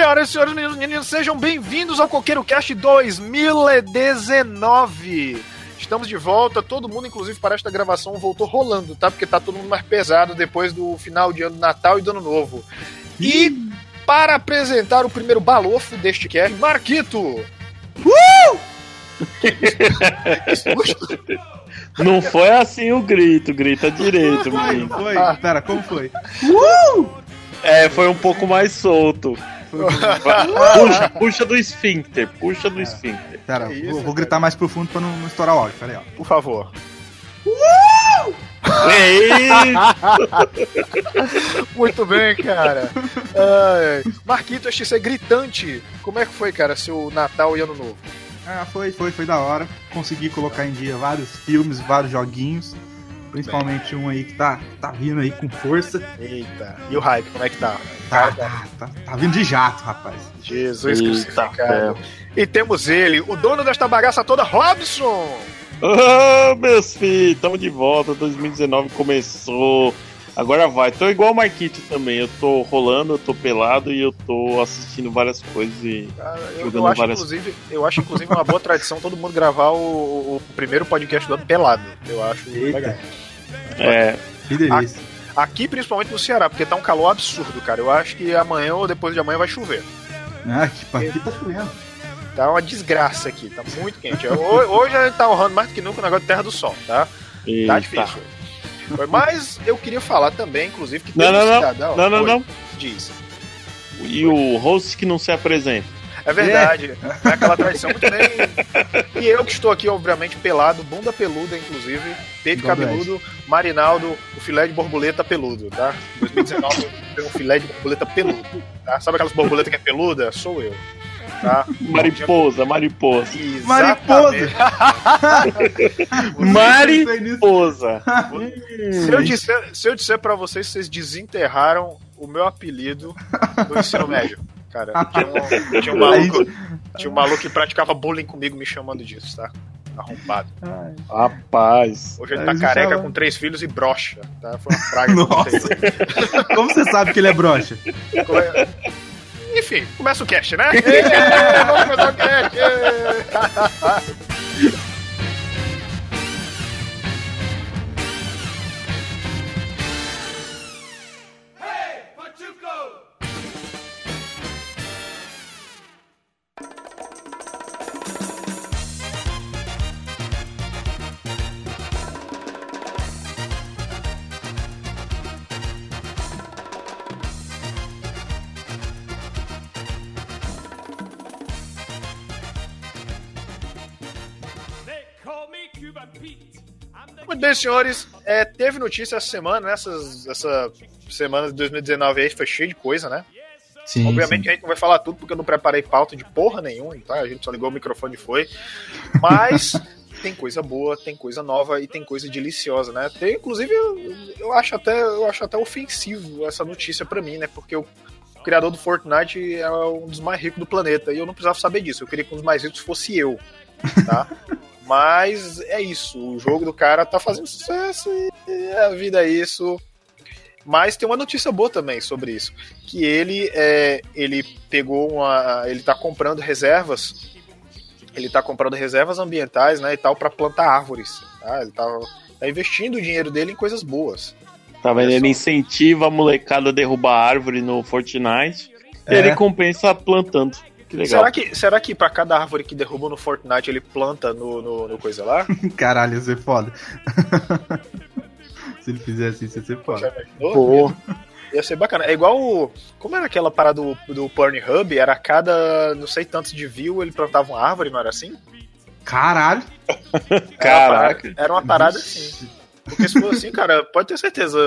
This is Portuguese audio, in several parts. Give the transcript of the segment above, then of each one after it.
Senhoras e senhores, meninos e meninas, sejam bem-vindos ao Coqueiro Cast 2019. Estamos de volta, todo mundo, inclusive, para esta gravação, voltou rolando, tá? Porque tá todo mundo mais pesado depois do final de ano Natal e do Ano Novo. E para apresentar o primeiro balofo deste cast, Marquito! Uh! Não foi assim o grito, grita direito, Foi, menino. foi. Ah. Pera, como foi? É, foi um pouco mais solto. Puxa, puxa do esfíncter, puxa do esfíncter. Pera, Que isso, vou, vou gritar mais profundo pra não, não estourar o áudio. Pera aí, ó. Por favor. Ei, Muito bem, cara. Ai, Marquito XC gritante. Como é que foi, cara, seu Natal e Ano Novo? Ah, foi, foi, foi da hora. Consegui colocar em dia vários filmes, vários joguinhos. Principalmente um aí que tá, tá vindo aí com força. Eita. E o hype, como é que tá? Tá, tá, tá, tá vindo de jato, rapaz. Jesus Eita, crucificado. ferro. E temos ele, o dono desta bagaça toda, Robson. Ô, meus filhos, tamo de volta. 2019 começou. Agora vai. Tô igual o Marquito também. Eu tô rolando, eu tô pelado e eu tô assistindo várias coisas e. Cara, eu, Jogando eu acho, várias- inclusive, eu acho, inclusive, uma boa tradição todo mundo gravar o, o primeiro podcast do ano pelado. Eu acho Eita. legal. É. Que delícia. Aqui, principalmente no Ceará, porque tá um calor absurdo, cara. Eu acho que amanhã ou depois de amanhã vai chover. Ah, que pa- aqui tá chovendo. Tá uma desgraça aqui, tá muito quente. Ho- Hoje a gente tá honrando mais do que nunca o negócio de Terra do Sol, tá? Tá Eita. difícil. Mas eu queria falar também, inclusive, que Não, tem não, um não. cidadão- Não, não, Oi, não. Diz. E o host que não se apresenta. É verdade. É, aquela tradição muito bem. E eu que estou aqui, obviamente, pelado, bunda peluda, inclusive, peito cabeludo, Marinaldo, o filé de borboleta peludo, tá? 2019 tem um filé de borboleta peludo, tá? Sabe aquelas borboletas que é peluda? Sou eu. Tá? Mariposa, mariposa. Exatamente. Mariposa. Se eu, disser, se eu disser pra vocês, vocês desenterraram o meu apelido no ensino médio. Cara, tinha um, tinha um maluco, tinha um maluco que praticava bullying comigo me chamando disso, tá? Arrombado. Rapaz. Hoje ele tá careca com três filhos e brocha, tá? Foi uma praga Nossa. Como você sabe que ele é broxa? Enfim, começa o cast, né? Ê, vamos começar o cast! bem, senhores. É, teve notícia essa semana, né? Essas, essa semana de 2019 aí foi cheia de coisa, né? Sim. Obviamente a gente não vai falar tudo porque eu não preparei pauta de porra nenhuma, tá? A gente só ligou o microfone e foi. Mas tem coisa boa, tem coisa nova e tem coisa deliciosa, né? Tem, inclusive, eu, eu acho até, eu acho até ofensivo essa notícia pra mim, né? Porque o criador do Fortnite é um dos mais ricos do planeta e eu não precisava saber disso. Eu queria que um dos mais ricos fosse eu, tá? Mas é isso, o jogo do cara tá fazendo sucesso e a vida é isso. Mas tem uma notícia boa também sobre isso, que ele é, ele pegou uma, ele tá comprando reservas, ele tá comprando reservas ambientais, né, e tal para plantar árvores, tá? Ele tá, tá investindo o dinheiro dele em coisas boas. Tá vendo? Ele incentiva a molecada a derrubar árvore no Fortnite. E É. ele compensa plantando. Que legal. Será que será que para cada árvore que derruba no Fortnite ele planta no, no, no coisa lá? Caralho, ia ser foda. Se ele fizesse isso, ia ser foda. Pô, Ia ser bacana. É igual. o- Como era aquela parada do, do Pornhub? Era cada não sei tantos de view ele plantava uma árvore, não era assim? Caralho. caraca. Era uma parada assim. Porque se for assim, cara, pode ter certeza.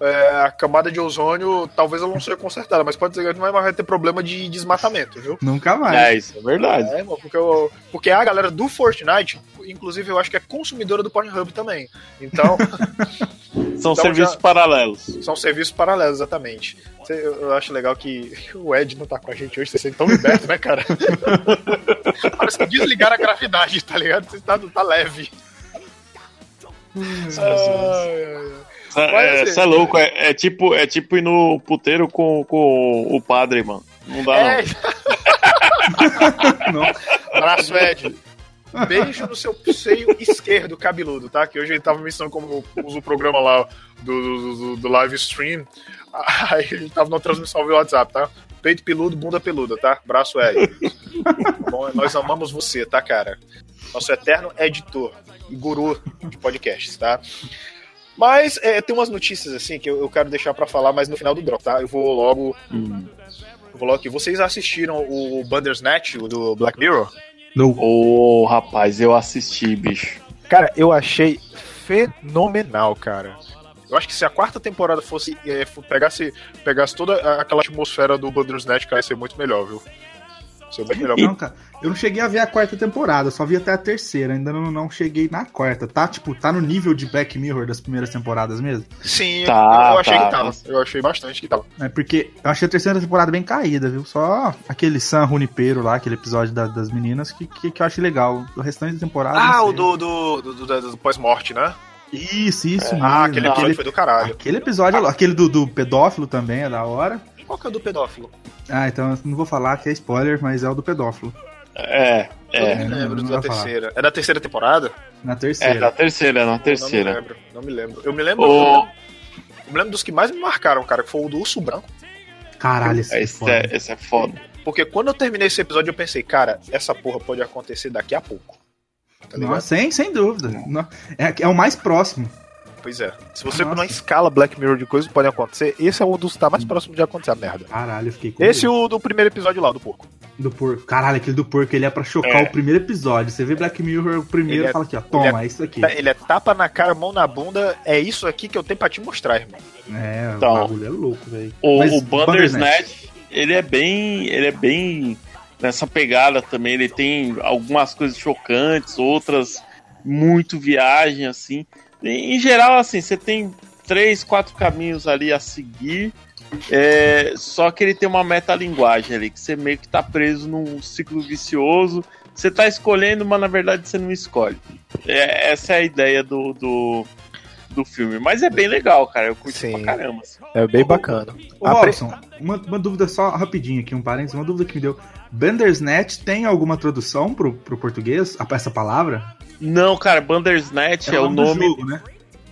é, a camada de ozônio, talvez ela não seja consertada, mas pode ser que não vai mais ter problema de desmatamento, viu? Nunca mais. É, isso é verdade. É, porque, eu- porque a galera do Fortnite, inclusive eu acho que é consumidora do Pornhub também. Então, São Então serviços já- paralelos. são serviços paralelos, exatamente. Eu acho legal que o Ed não tá com a gente hoje, vocês estão libertos, né, cara? Parece que desligaram a gravidade, tá ligado? Você tá, tá leve. Vai É, ser. Você é louco, é, é tipo, é tipo ir no puteiro com, com o padre, mano. Não dá, É, não. Não. Abraço, Ed. Beijo no seu seio esquerdo cabeludo, tá? Que hoje ele tava me ensinando como usa o programa lá do, do, do- do live stream. Aí ele tava na transmissão via WhatsApp, tá? Peito peludo, bunda peluda, tá? Abraço, Ed. Bom, nós amamos você, tá, cara? Nosso eterno editor e guru de podcasts, tá? Mas é, tem umas notícias assim que eu, eu quero deixar pra falar, mas no final do drop, tá? Eu vou logo. Hum. Eu vou logo aqui. Vocês assistiram o Bandersnatch, o do Black Mirror? Não. Ô, rapaz, eu assisti, bicho. Cara, eu achei fenomenal, cara. Eu acho que se a quarta temporada fosse é, pegasse, pegasse toda aquela atmosfera do Bandersnatch, cara, ia ser muito melhor, viu? Muito melhor. Não, cara. Eu não cheguei a ver a quarta temporada, só vi até a terceira. Ainda não, não cheguei na quarta. Tá, tipo, tá no nível de Black Mirror das primeiras temporadas mesmo? Sim, Tá, eu achei tá, que tava. Eu achei bastante que tava. É porque eu achei a terceira temporada bem caída, viu? Só aquele San Junipero lá, aquele episódio da- das meninas, que, que, que eu achei legal. O restante da temporada. Ah, o do, do, do, do- do pós-morte, né? Isso, isso mesmo. Ah, aquele episódio aquele, foi do caralho. aquele episódio, aquele do, do pedófilo também é da hora. Qual que é o do pedófilo? Ah, então eu não vou falar que é spoiler, mas é o do pedófilo. É, Eu é. não me não- lembro não da vai falar. terceira. É da terceira temporada? Na É, terceira. na terceira, na Não me terceira. lembro, não me lembro. Eu me lembro, Ô. eu me lembro dos que mais me marcaram, cara, que foi o do Urso Branco. Caralho, esse, é Esse foda. é, esse é foda. Porque quando eu terminei esse episódio, eu pensei, cara, essa porra pode acontecer daqui a pouco. Tá? Nossa, sem, sem dúvida. É, é o mais próximo. Pois é. Se você Nossa. não escala Black Mirror de coisas que podem acontecer, esse é um dos que tá mais próximo de acontecer a merda. Caralho, eu fiquei com Esse e medo. o do primeiro episódio lá, do porco. do porco. Caralho, aquele do porco, ele é pra chocar É. o primeiro episódio. Você vê Black Mirror o primeiro Ele é- e fala aqui, ó, toma, ele é isso aqui. Ele é tapa na cara, mão na bunda, é isso aqui que eu tenho pra te mostrar, irmão. É, Então. o bagulho é louco, velho. O, Mas o Bandersnatch, ele é bem. Ele é bem nessa pegada também. Ele tem algumas coisas chocantes, outras muito viagem, assim. Em, geral, assim, você tem três, quatro caminhos ali a seguir. é, só que ele tem uma metalinguagem ali, que você meio que tá preso num ciclo vicioso. Você tá escolhendo, mas na verdade você não escolhe. É, essa é a ideia do, do, do filme. Mas é bem legal, cara. Eu curti Sim. pra caramba. assim. É bem bacana. Ô, Robson, uma, uma dúvida só rapidinho aqui, um parênteses, uma dúvida que me deu. Bandersnatch tem alguma tradução pro, pro português, a- essa palavra? Não, cara, Bandersnatch é, o do nome. jogo, né?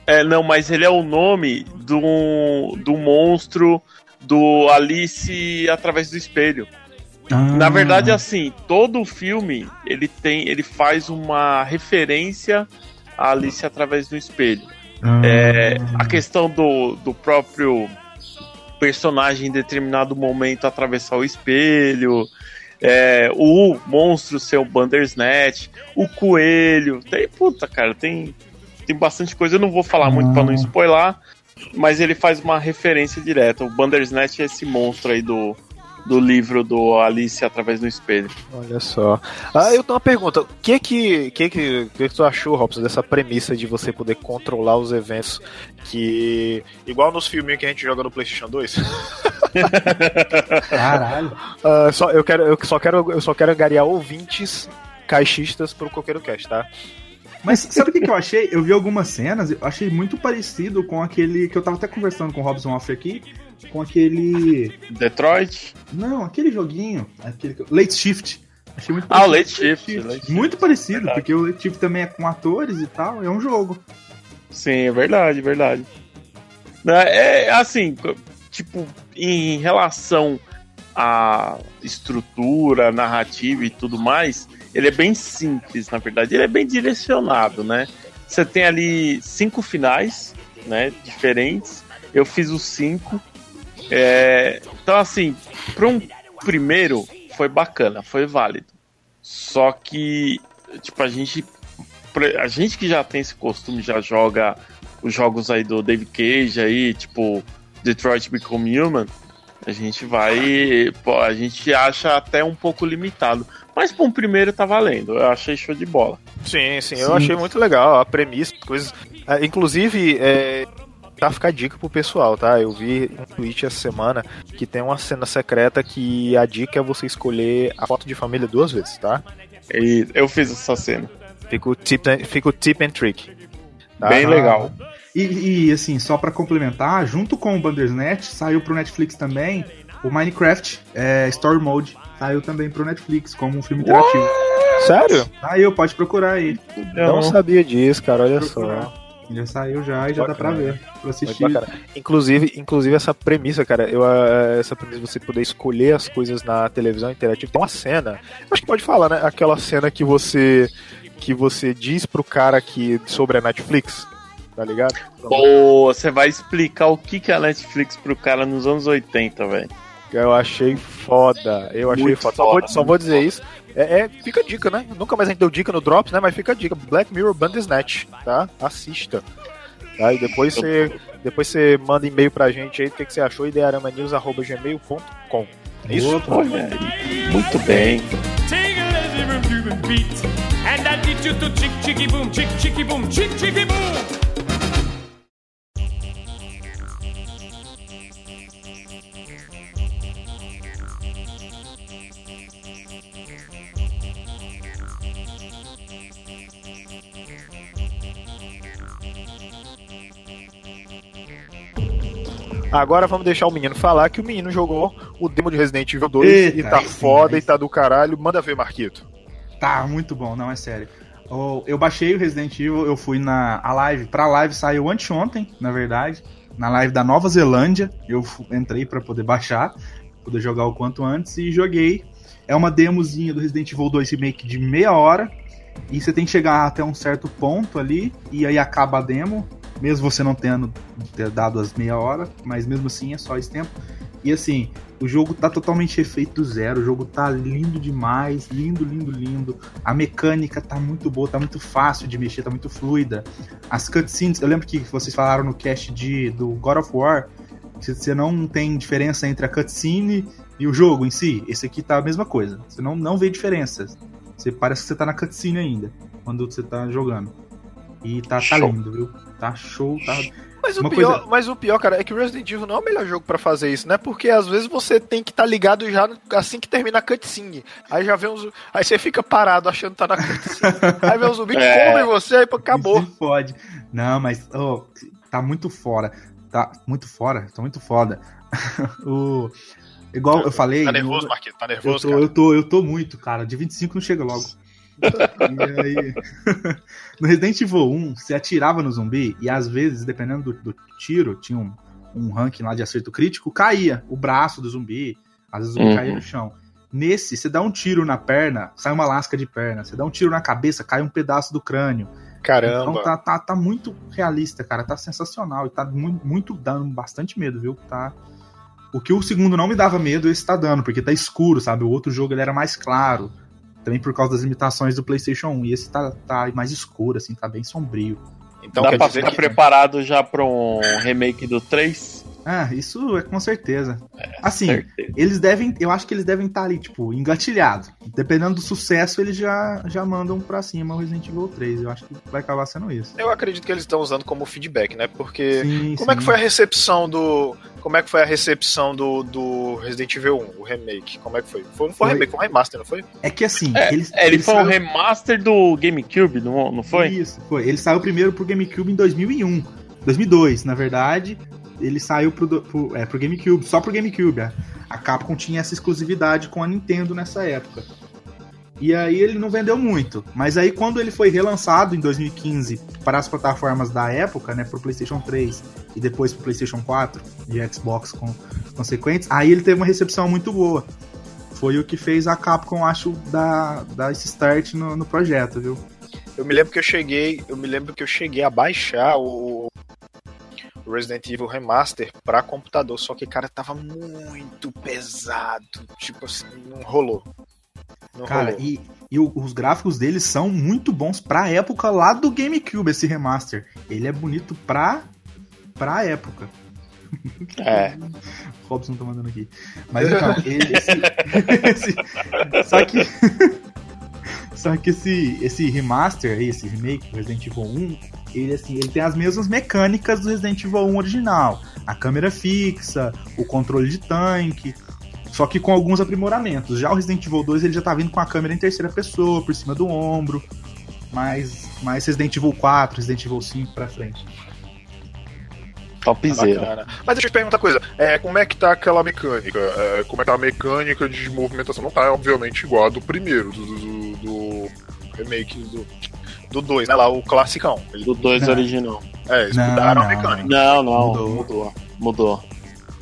É, não, mas ele é o nome do, do monstro do Alice através do espelho. Na Ah. verdade, assim, todo o filme ele tem, ele faz uma referência a Alice através do espelho. Ah. É, a questão do, do próprio personagem em determinado momento atravessar o espelho, é, o monstro ser o Bandersnatch, o coelho, tem puta, cara, tem tem bastante coisa. Eu não vou falar muito pra não spoiler, mas ele faz uma referência direta. O Bandersnatch é esse monstro aí do do livro do Alice através do espelho. Olha só. Ah, eu tenho uma pergunta. O que que, que, que, que tu achou, Robson, dessa premissa de você poder controlar os eventos que. Igual nos filminhos que a gente joga no PlayStation 2? Caralho. Ah, só, eu, quero, eu, só quero, eu só quero angariar ouvintes caixistas pro Coqueiro Cast, tá? Mas sabe o que, que eu achei? Eu vi algumas cenas, eu achei muito parecido com aquele que eu tava até conversando com o Robson Off aqui, com aquele. Detroit? Não, aquele joguinho, aquele que- Late Shift. Achei muito Ah, o Late com Shift, Late Shift, Muito parecido, verdade. porque o Late Shift também é com atores e tal, é um jogo. Sim, é verdade, verdade. É, é, assim, tipo, em relação à estrutura, narrativa e tudo mais, ele é bem simples, na verdade. Ele é bem direcionado, né? Você tem ali cinco finais, né, diferentes. Eu fiz os cinco. É, então, assim, para um primeiro foi bacana, foi válido. Só que, tipo, a gente a gente que já tem esse costume, já joga os jogos aí do David Cage aí, tipo Detroit Become Human, a gente vai, pô, a gente acha até um pouco limitado. Mas para um primeiro tá valendo, eu achei show de bola. Sim, sim, eu Sim. achei muito legal a premissa, coisas. Ah, inclusive, é, tá ficar dica pro pessoal, tá? Eu vi um tweet essa semana que tem uma cena secreta que a dica é você escolher a foto de família duas vezes, tá? E eu fiz essa cena. Fica o tip, fica o tip and trick. tá? Bem legal. E, e, assim, só pra complementar, junto com o Bandersnatch, saiu pro Netflix também o Minecraft é, Story Mode saiu também pro Netflix como um filme interativo. Sério? Saiu, pode procurar aí. Não sabia disso, cara, olha Procurar. só. Já saiu já e já dá pra Bacana. ver. Pra assistir. Inclusive, inclusive essa premissa, cara, eu, essa premissa de você poder escolher as coisas na televisão interativa, tem uma cena, acho que pode falar, né? Aquela cena que você que você diz pro cara que sobre a Netflix, tá ligado? Pô, você vai explicar o que que é a Netflix pro cara nos anos 80, velho. Eu achei foda, eu achei Muito foda. Só vou, foda, só vou dizer isso. É, é- fica a dica, né? Nunca mais a gente deu dica no Drops, né? Mas fica a dica. Black Mirror Bandersnatch, tá? Assista. Tá? E depois você, depois você manda e-mail pra gente aí do que, que você achou, idearamanews.gmail.com. É isso? Opa. Muito bem. And I teach you to chick chicky boom, chick chicky boom, chick chicky boom. Agora vamos deixar o menino falar que o menino jogou o demo de Resident Evil 2 Eita, e tá sim, foda e tá do caralho. Manda ver, Marquito. Tá, muito bom, não, é sério. Eu baixei o Resident Evil, eu fui na a live, pra live saiu anteontem, na verdade, na live da Nova Zelândia, eu entrei pra poder baixar, poder jogar o quanto antes e joguei. É uma demozinha do Resident Evil 2 Remake de meia hora, e você tem que chegar até um certo ponto ali, e aí acaba a demo, mesmo você não tendo dado as meia hora, mas mesmo assim é só esse tempo. E assim, o jogo tá totalmente refeito do zero, o jogo tá lindo demais, lindo, lindo, lindo. A mecânica tá muito boa, tá muito fácil de mexer, tá muito fluida. As cutscenes, eu lembro que vocês falaram no cast de, do God of War, que você não tem diferença entre a cutscene e o jogo em si. Esse aqui tá a mesma coisa. Você não, não vê diferenças. Você parece que você tá na cutscene ainda, quando você tá jogando. E tá, tá lindo, viu? Tá show, tá Mas o, Uma pior, coisa- mas o pior, cara, é que o Resident Evil não é o melhor jogo pra fazer isso, né? Porque às vezes você tem que estar ligado já assim que termina a cutscene. Aí já vem uns. Aí você fica parado achando que tá na cutscene. aí vem um zumbi que É. come você, aí acabou. Pode. Não, mas oh, tá muito fora. Tá muito fora, tá muito foda. o, igual eu falei. Tá nervoso, Marquinhos? Tá eu, nervoso, tô, cara? eu, tô, eu tô muito, cara. De 25 não chega logo. E aí, no Resident Evil 1, você atirava no zumbi e às vezes, dependendo do, do tiro, tinha um, um ranking lá de acerto crítico, caía o braço do zumbi, às vezes o zumbi Uhum. caía no chão. Nesse, você dá um tiro na perna, sai uma lasca de perna. Você dá um tiro na cabeça, cai um pedaço do crânio. Caramba. Então tá, tá, tá muito realista, cara. Tá sensacional. E tá muito, muito dando bastante medo, viu? Tá. O que o segundo não me dava medo, esse tá dando, porque tá escuro, sabe? O outro jogo ele era mais claro. Também por causa das limitações do PlayStation 1. E esse tá, tá mais escuro, assim, tá bem sombrio. Então Dá quer pra dizer ficar que. preparado já pra um remake do 3? Ah, isso é com certeza. Assim, Certeza. eles devem. Eu acho que eles devem estar ali, tipo, engatilhados. Dependendo do sucesso, eles já, já mandam pra cima o Resident Evil 3. Eu acho que vai acabar sendo isso. Eu acredito que eles estão usando como feedback, né? Porque. Sim, Como é que sim. foi a recepção do. Como é que foi a recepção do, do Resident Evil 1, o remake? Como é que foi? foi não foi, Foi. remake, foi um remaster, não foi? É que assim, É, eles. É, ele eles foi um saiu- remaster do GameCube, não, não foi? Isso, foi. Ele saiu primeiro pro GameCube em 2001. 2002, na verdade. Ele saiu pro, pro, é, pro GameCube, só pro GameCube. A, a Capcom tinha essa exclusividade com a Nintendo nessa época. E aí ele não vendeu muito. Mas aí quando ele foi relançado em 2015 para as plataformas da época, né, pro PlayStation 3 e depois pro PlayStation 4 e Xbox com consequentes, aí ele teve uma recepção muito boa. Foi o que fez a Capcom, acho, dar, dar esse start no, no projeto, viu? Eu me lembro que eu cheguei. Eu me lembro que eu cheguei a baixar o. Resident Evil Remaster pra computador, só que, cara, tava muito pesado. Tipo assim, não rolou. Não Cara, rolou. e, e os gráficos deles são muito bons pra época lá do GameCube, esse remaster. Ele é bonito pra, pra época. É. Robson tá mandando aqui. Mas então, ele- esse, esse- Só que. Só que esse, esse remaster aí, esse remake, Resident Evil 1, ele, assim, ele tem as mesmas mecânicas do Resident Evil 1 original. A câmera fixa, o controle de tanque, só que com alguns aprimoramentos. Já o Resident Evil 2 ele já tá vindo com a câmera em terceira pessoa, por cima do ombro. Mais, mais Resident Evil 4, Resident Evil 5 pra frente. Topzera. Bacana. Mas deixa eu te perguntar uma coisa. É, como é que tá aquela mecânica? É, como é que tá a mecânica de movimentação? Não tá, obviamente, igual a do primeiro, do, do, do remake do. Do 2, né? Lá, o classicão. Ele- Do 2 Não. original. É, eles Não, mudaram a não. mecânica. Não, não, Mudou. mudou. Mudou.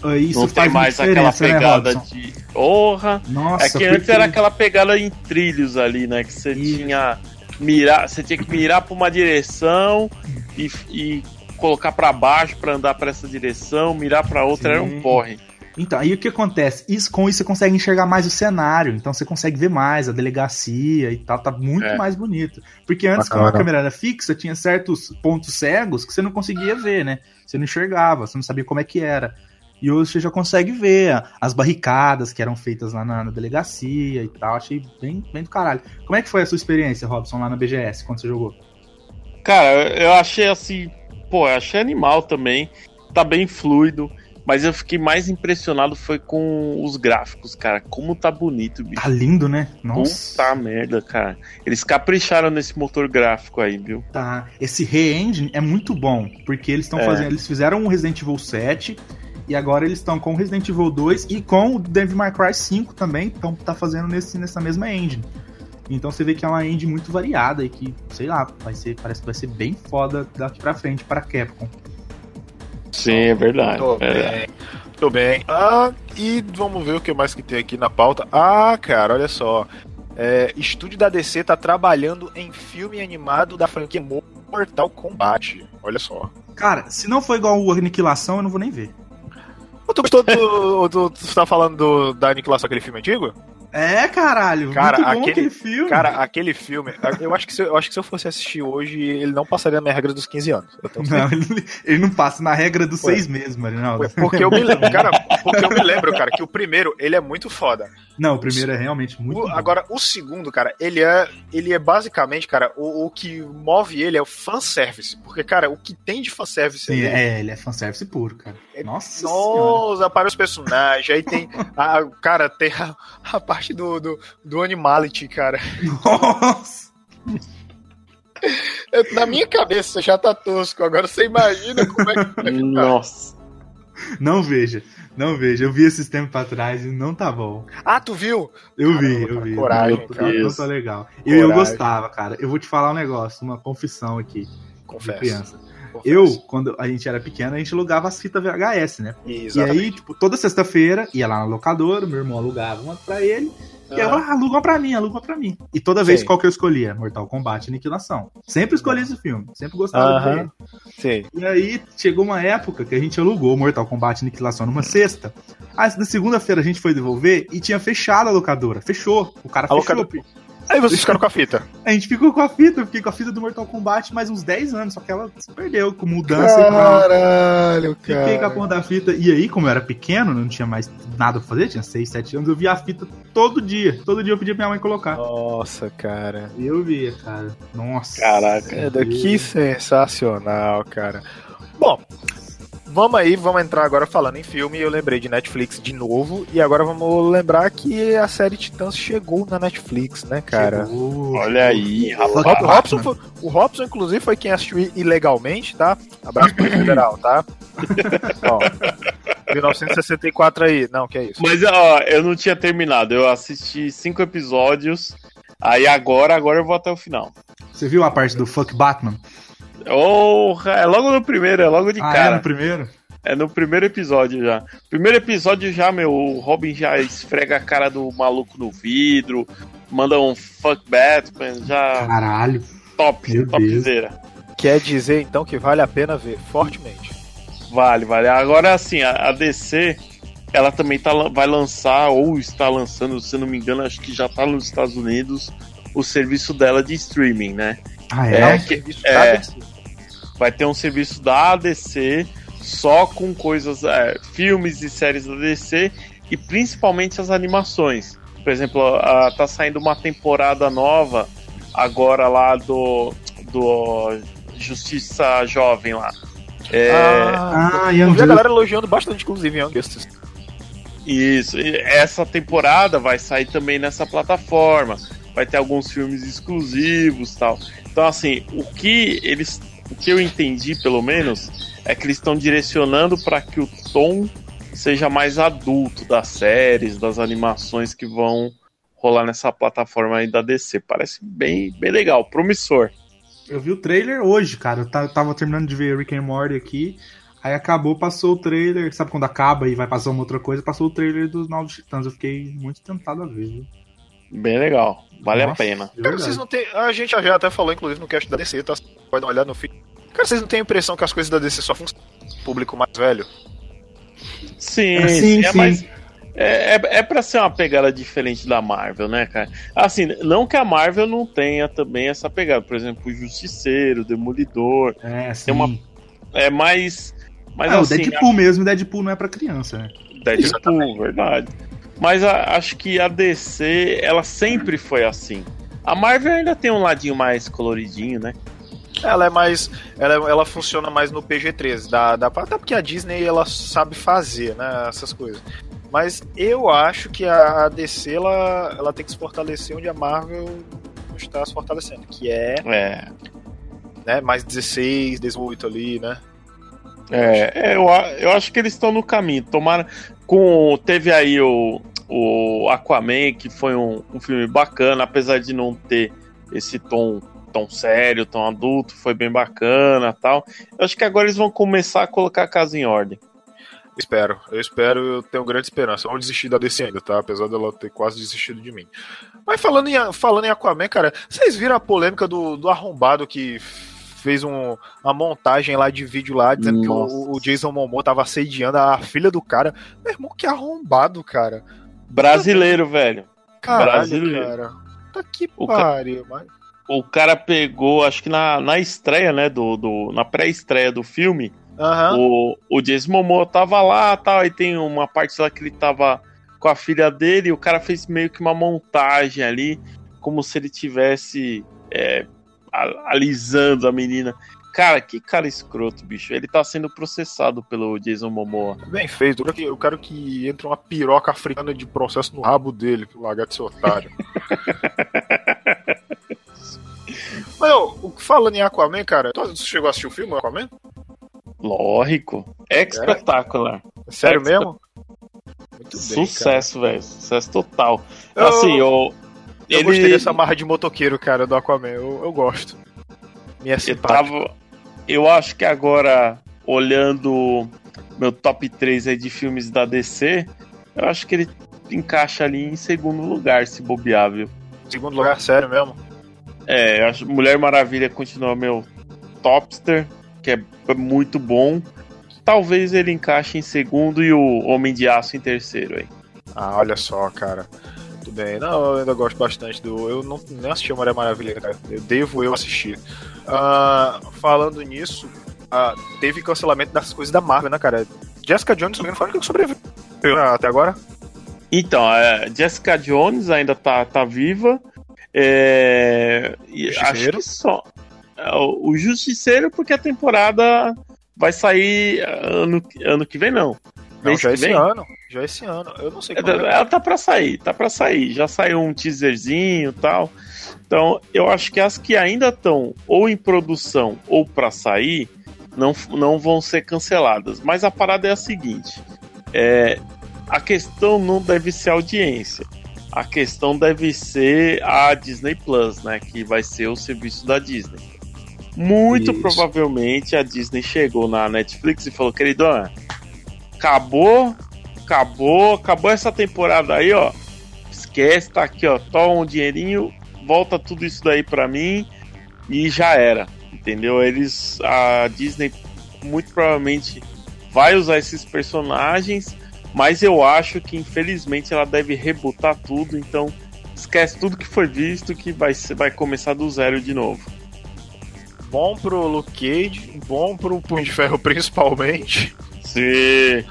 Ah, Isso não tem mais aquela né, pegada Robson? de. Porra! Nossa, É que antes era aquela pegada em trilhos ali, né? Que você Isso. tinha mirar, você tinha que mirar pra uma direção e, e colocar pra baixo pra andar pra essa direção, mirar pra outra era um Sim. porre. Então, aí o que acontece? Isso, com isso você consegue enxergar mais o cenário, então você consegue ver mais a delegacia e tal, tá muito É. mais bonito. Porque antes, quando a câmera era fixa, tinha certos pontos cegos que você não conseguia ver, né? Você não enxergava, você não sabia como é que era. E hoje você já consegue ver as barricadas que eram feitas lá na, na delegacia e tal. Achei bem, bem do caralho. Como é que foi a sua experiência, Robson, lá na BGS, quando você jogou? Cara, eu achei assim, pô, eu achei animal também. Tá bem fluido. Mas eu fiquei mais impressionado foi com os gráficos, cara. Como tá bonito, bicho. Tá lindo, né? Nossa. Puta merda, cara. Eles capricharam nesse motor gráfico aí, viu? Tá. Esse re-engine é muito bom, porque eles estão É. fazendo, eles fizeram um Resident Evil 7 e agora eles estão com o Resident Evil 2 e com o Devil May Cry 5 também, então tá fazendo nesse, nessa mesma engine. Então você vê que é uma engine muito variada e que, sei lá, vai ser, parece que vai ser bem foda daqui pra frente para Capcom. Sim, é verdade. Tô é. bem. Tô bem. Ah, e vamos ver o que mais que tem aqui na pauta. Ah, cara, olha só. É, estúdio da DC tá trabalhando em filme animado da franquia Mortal Kombat. Olha só. Cara, se não for igual o Aniquilação, eu não vou nem ver. Tu gostou do. do tu tá falando do, da aniquilação aquele filme antigo? É, caralho, Cara, muito bom aquele- aquele filme. Cara, aquele filme, eu acho que se, eu acho que se eu fosse assistir hoje, ele não passaria na minha regra dos 15 anos. Não, ele, ele não passa na regra dos Ué. seis meses, Marinaldo. Ué, Porque eu me lembro, cara, porque eu me lembro, cara, que o primeiro, ele é muito foda. Não, o primeiro é realmente muito O- agora, o segundo, cara, ele é, ele é basicamente, cara, o, o que move ele é o fanservice. Porque, cara, o que tem de fanservice Sim, é, ele é fanservice puro, cara. É- Nossa. Nossa, para os personagens. Aí tem. A, cara, tem a, a parte do, do, do Animality, cara. Nossa. Eu- na minha cabeça já tá tosco. Agora você imagina como é que. vai ficar. Nossa. Não veja, não veja. Eu vi esses tempos pra trás e não tá bom. Ah, tu viu? Eu vi, Caramba, eu vi. coragem, não, cara. não tá legal. Eu, eu gostava, cara. Eu vou te falar um negócio, uma confissão aqui de Confesso. criança. Eu, quando a gente era pequeno, a gente alugava as fitas VHS, né? E Exatamente. aí, tipo, toda sexta-feira, ia lá na locadora, meu irmão alugava uma pra ele, e eu Ah. aluga pra mim, aluga pra mim. E toda vez, Sim. qual que eu escolhia? Mortal Kombat e Aniquilação. Sempre escolhi esse filme, sempre gostava Aham. dele. Sim. E aí chegou uma época que a gente alugou Mortal Kombat Aniquilação numa sexta. Aí na segunda-feira a gente foi devolver e tinha fechado a locadora. Fechou. O cara A fechou. locadora- Aí vocês ficaram com a fita. A gente ficou com a fita, eu fiquei com a fita do Mortal Kombat mais uns 10 anos, só que ela se perdeu com mudança e tal. Caralho, Fiquei com a porra da fita. E aí, como eu era pequeno, não tinha mais nada pra fazer, tinha 6, 7 anos, eu via a fita todo dia. Todo dia eu pedia pra minha mãe colocar. Nossa, cara. E eu via, cara. Nossa. Caraca. É, que sensacional, cara. Bom, vamos aí, vamos entrar agora falando em filme. Eu lembrei de Netflix de novo. E agora vamos lembrar que a série Titãs chegou na Netflix, né, cara? Chegou. Olha aí, rapaz. O Robson, foi- o Robson, inclusive, foi quem assistiu ilegalmente, tá? Abraço pro federal, tá? Ó, 1964 aí. Não, que é isso? Mas ó, eu não tinha terminado. Eu assisti cinco episódios. Aí agora, agora eu vou até o final. Você viu a parte do Fuck Batman? Oh, é logo no primeiro, é logo de ah, é cara. no primeiro? É no primeiro episódio já. Primeiro episódio já, meu, o Robin já esfrega a cara do maluco no vidro, manda um fuck Batman, já Caralho. top, Meu topzera. Quer dizer, então, que vale a pena ver, fortemente. Vale, vale. Agora, assim, a, a DC, ela também tá, vai lançar, ou está lançando, se não me engano, acho que já tá nos Estados Unidos, o serviço dela de streaming, né? Ah, É, é? um serviço é. Vai ter um serviço da ADC só com coisas, é, filmes e séries da DC e principalmente as animações. Por exemplo, a- tá saindo uma temporada nova agora lá do, do Justiça Jovem lá. É, Ah, eu vi a galera elogiando bastante, inclusive, Young Justice. Isso, e essa temporada vai sair também nessa plataforma. Vai ter alguns filmes exclusivos tal. Então, assim, o que eles o que eu entendi, pelo menos, é que eles estão direcionando para que o tom seja mais adulto das séries, das animações que vão rolar nessa plataforma aí da DC. Parece bem, bem legal, promissor. Eu vi o trailer hoje, cara. Eu tava terminando de ver Rick and Morty aqui. Aí acabou, passou o trailer. Sabe quando acaba e vai passar uma outra coisa? Passou o trailer dos Novos Titãs. Eu fiquei muito tentado a ver, viu? Bem legal. Vale Nossa, a pena. Cara, verdade. vocês não tem. A gente já até falou, inclusive, no cast da DC, tá? Pode dar uma olhada no filme. Cara, vocês não têm a impressão que as coisas da DC só funcionam com o público mais velho? Sim, Ah, sim, sim, é, sim. mas é, é, é pra ser uma pegada diferente da Marvel, né, cara? Assim, não que a Marvel não tenha também essa pegada. Por exemplo, o Justiceiro, o Demolidor. É, sim. uma- É mais. Mas Ah, assim, o Deadpool mesmo, Deadpool não é pra criança, né? Deadpool, verdade. Mas a- acho que a DC, ela sempre foi assim. A Marvel ainda tem um ladinho mais coloridinho, né? Ela é mais. Ela, ela funciona mais no PG-13. Dá, dá pra, até porque a Disney ela sabe fazer, né? Essas coisas. Mas eu acho que a, a DC ela, ela tem que se fortalecer onde a Marvel está se fortalecendo, que é É. né, mais 16, 18 ali, né? É, é, eu, eu acho que eles estão no caminho. Tomara. Com, teve aí o, o Aquaman, que foi um, um filme bacana, apesar de não ter esse tom tão sério, tão adulto, foi bem bacana tal. Eu acho que agora eles vão começar a colocar a casa em ordem. Espero, eu espero, eu tenho grande esperança. Não desistir da DC ainda, tá? Apesar dela ter quase desistido de mim. Mas falando em, falando em Aquaman, cara, vocês viram a polêmica do, do arrombado que fez um, uma montagem lá de vídeo lá, dizendo Nossa. que o, o Jason Momoa tava assediando a filha do cara. Meu irmão, que arrombado, cara. Brasileiro, velho. Caralho, Brasileiro. cara. Tá que ca- pariu, mas... O cara pegou, acho que na, na estreia, né? Do, do, na pré-estreia do filme, Aham. O, o Jason Momoa tava lá tal, aí tem uma parte lá que ele tava com a filha dele, e o cara fez meio que uma montagem ali, como se ele tivesse é, alisando a menina. Cara, que cara escroto, bicho. Ele tá sendo processado pelo Jason Momoa. Bem feito. Eu quero que, eu quero que entre uma piroca africana de processo no rabo dele, pro lagarto ser otário. Mas, o- falando em Aquaman, cara, tu você chegou a assistir o filme, Aquaman? Lógico. Espetacular. Sério É, mesmo? Muito bem, Sucesso, velho. Sucesso total. Eu- assim, eu. Eu ele- gostei dessa marra de motoqueiro, cara, do Aquaman. Eu, eu gosto. Me é Eu tava. Eu acho que agora, olhando meu top 3 aí de filmes da DC, eu acho que ele encaixa ali em segundo lugar, se bobear, viu? Segundo lugar, sério mesmo. É, eu acho Mulher Maravilha continua meu topster, que é muito bom. Talvez ele encaixe em segundo e o Homem de Aço em terceiro aí. Ah, olha só, cara. Muito bem. Não, eu ainda gosto bastante do. Eu não nem assisti a Mulher Maravilha, cara. Eu devo eu assistir. Ah, falando nisso, ah, teve cancelamento das coisas da Marvel, né, cara? Jessica Jones, engano, foi a única que sobreviveu né, até agora. Então, a Jessica Jones ainda tá, tá viva. É, e acho que só. é, O o Justiceiro, porque a temporada vai sair ano, ano que vem, não. Não, já esse vem? ano. Já esse ano. Eu não sei quando é. Ela tá pra sair, tá pra sair. Já saiu um teaserzinho e tal. Então, eu acho que as que ainda estão ou em produção ou pra sair não, não vão ser canceladas. Mas a parada é a seguinte: é, a questão não deve ser a audiência. A questão deve ser a Disney Plus, né? Que vai ser o serviço da Disney. Muito Isso. provavelmente a Disney chegou na Netflix e falou: queridona, acabou, acabou, acabou essa temporada aí, ó. Esquece, tá aqui, ó. Toma um dinheirinho, volta tudo isso daí pra mim e já era. Entendeu? Eles. A Disney muito provavelmente vai usar esses personagens, mas eu acho que infelizmente ela deve rebutar tudo, então esquece tudo que foi visto que vai, vai começar do zero de novo. Bom pro Luke Cage, bom pro Punho de Ferro principalmente. Se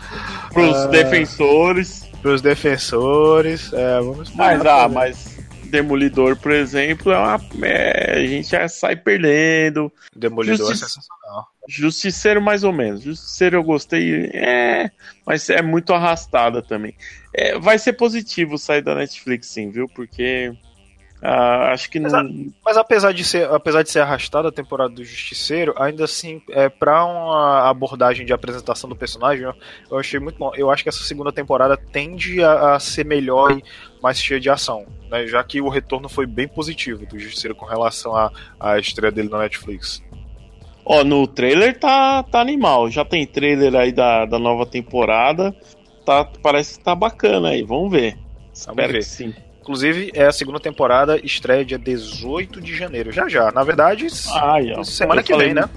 pros Ah. defensores. Pros defensores. É, vamos Mas, ah, né? mas Demolidor, por exemplo, é uma. é, a gente já sai perdendo. Demolidor Justiça- é sensacional. Justiceiro, mais ou menos. Justiceiro eu gostei. É. Mas é muito arrastada também. É, vai ser positivo sair da Netflix, sim, viu? Porque Ah, acho que Mas não. Mas apesar de ser, apesar de ser arrastada a temporada do Justiceiro, ainda assim, é, pra uma abordagem de apresentação do personagem, eu, eu achei muito bom. Eu acho que essa segunda temporada tende a, a ser melhor e mais cheia de ação, né? Já que o retorno foi bem positivo do Justiceiro com relação à à estreia dele na Netflix. Ó, no trailer tá, tá animal. Já tem trailer aí da, da nova temporada. Tá, parece que tá bacana aí. Vamos ver. Espero ver. sim. Inclusive, é a segunda temporada, estreia dia 18 de janeiro. Já já. Na verdade, Ai, ó. semana que falei- vem, né?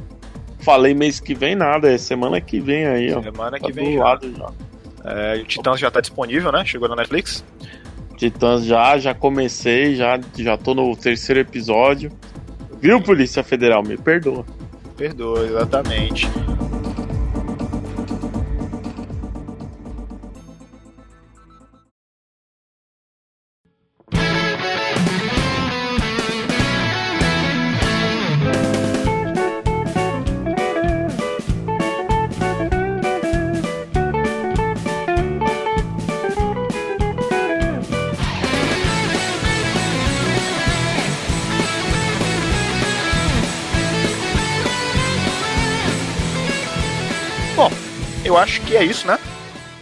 Falei mês que vem nada, é semana que vem aí, ó. Semana Tá que vem já. lado já. É, o Titãs já tá disponível, né? Chegou na Netflix. Titãs já, já comecei, já, já tô no terceiro episódio. Viu, Polícia Federal? Me perdoa. Perdoa, exatamente. Eu acho que é isso, né?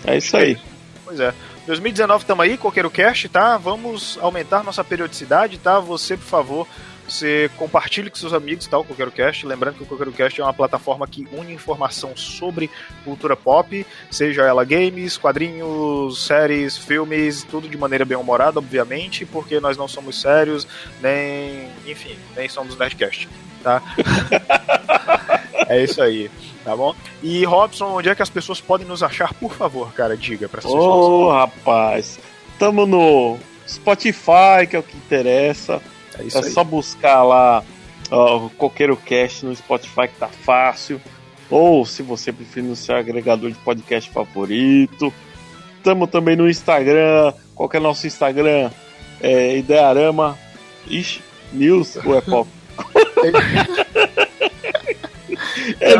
É isso aí. Pois é. 2019 tamo aí, Coqueiro Cast, tá? Vamos aumentar nossa periodicidade, tá? Você, por favor, você compartilhe com seus amigos, tá? O Coqueiro Cast. Lembrando que o Coqueiro Cast é uma plataforma que une informação sobre cultura pop, seja ela games, quadrinhos, séries, filmes, tudo de maneira bem humorada, obviamente, porque nós não somos sérios, nem, enfim, nem somos Nerdcast, tá? é isso aí, tá bom? E Robson, onde é que as pessoas podem nos achar, por favor, cara? Diga pra essas pessoas. Ô, rapaz. Tamo no Spotify, que é o que interessa. É isso É aí. só buscar lá o Coqueiro Cast no Spotify que tá fácil. Ou se você preferir no seu agregador de podcast favorito. Tamo também no Instagram. Qual que é nosso Instagram? É Idearama. Ixi, News ou é pop?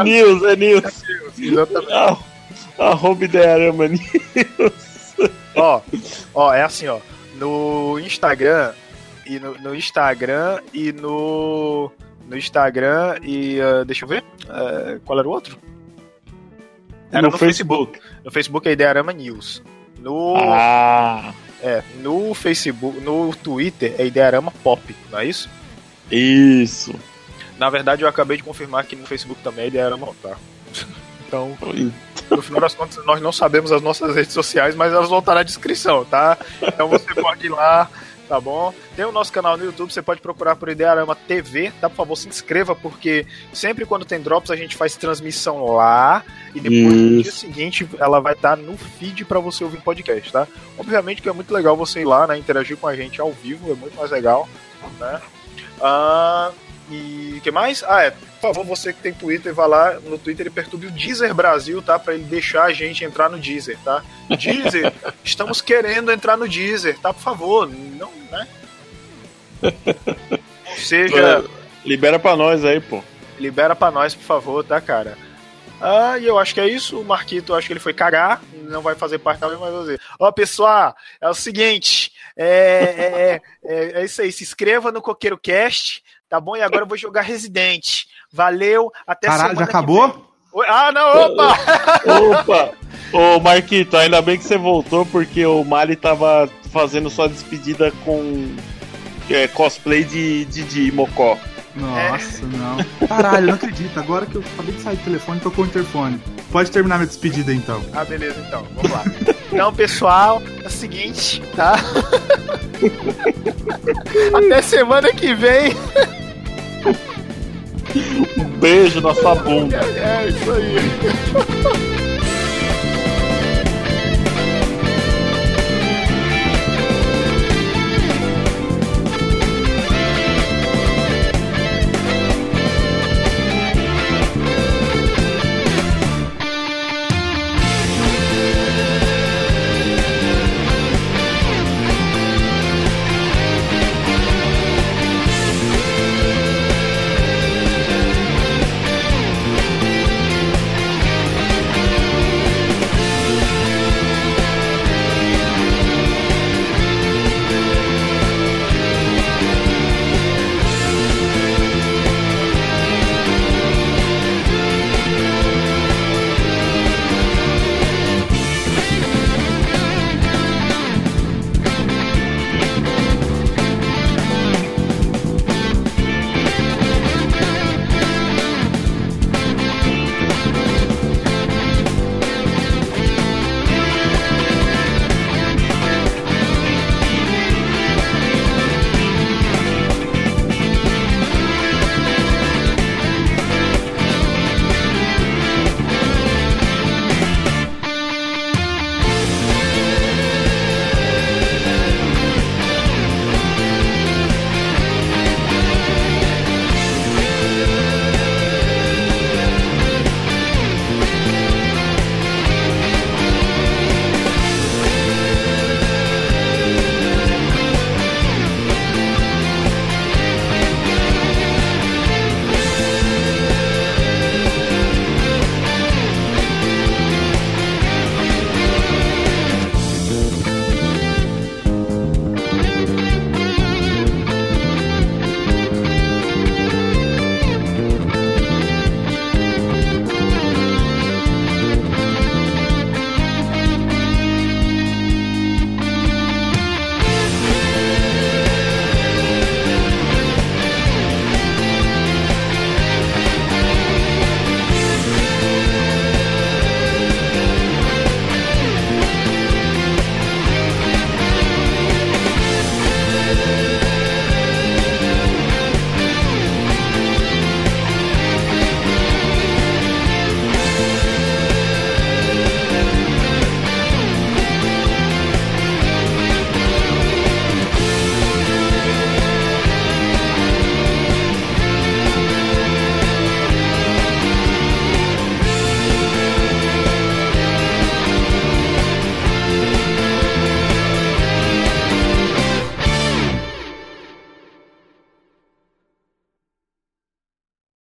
é News, é News. Exatamente. Ah, Arroba Idearama News. Ó, ó, é assim, ó. No Instagram e no, no Instagram e no no Instagram e ah, deixa eu ver, eh, qual era o outro? Era no, no Facebook. No Facebook é Idearama News. No Ah, é, no Facebook, no Twitter é Idearama Pop, não é isso? isso. Na verdade, eu acabei de confirmar que no Facebook também é Idearama Pop, tá? Então, no final das contas, nós não sabemos as nossas redes sociais, mas elas vão estar na descrição, tá? Então você pode ir lá, tá bom? Tem o nosso canal no YouTube, você pode procurar por Idearama TV, tá? Por favor, se inscreva, porque sempre quando tem drops a gente faz transmissão lá e depois no dia Isso. seguinte ela vai estar no feed pra você ouvir o podcast, tá? Obviamente que é muito legal você ir lá, né? Interagir com a gente ao vivo, é muito mais legal, né? Ah, e o que mais? Ah, é. Por favor, você que tem Twitter, vá lá no Twitter e perturbe o Deezer Brasil, tá? Pra ele deixar a gente entrar no Deezer, tá? Deezer, estamos querendo entrar no Deezer, tá? Por favor, não, né? Ou seja, Libera pra nós aí, pô. libera pra nós, por favor, tá, cara? Ah, e eu acho que é isso. O Marquito, acho que ele foi cagar, não vai fazer parte também, mas dizer. Ó, pessoal, é o seguinte: é, é, é, é isso aí. Se inscreva no Coqueiro Cast, tá bom? E agora eu vou jogar Resident. Valeu, até Caralho, semana já que acabou? Ah, não, opa! Opa! Ô, Marquito, ainda bem que você voltou, porque o Mali tava fazendo sua despedida com é, cosplay de Didi Mocó. Nossa, não. Caralho, eu não acredito. Agora que eu acabei de sair do telefone, tocou o interfone. Pode terminar minha despedida então. Ah, beleza, então, vamos lá. Então, pessoal, é o seguinte, tá? Até semana que vem. Um beijo na sua bunda. É isso aí.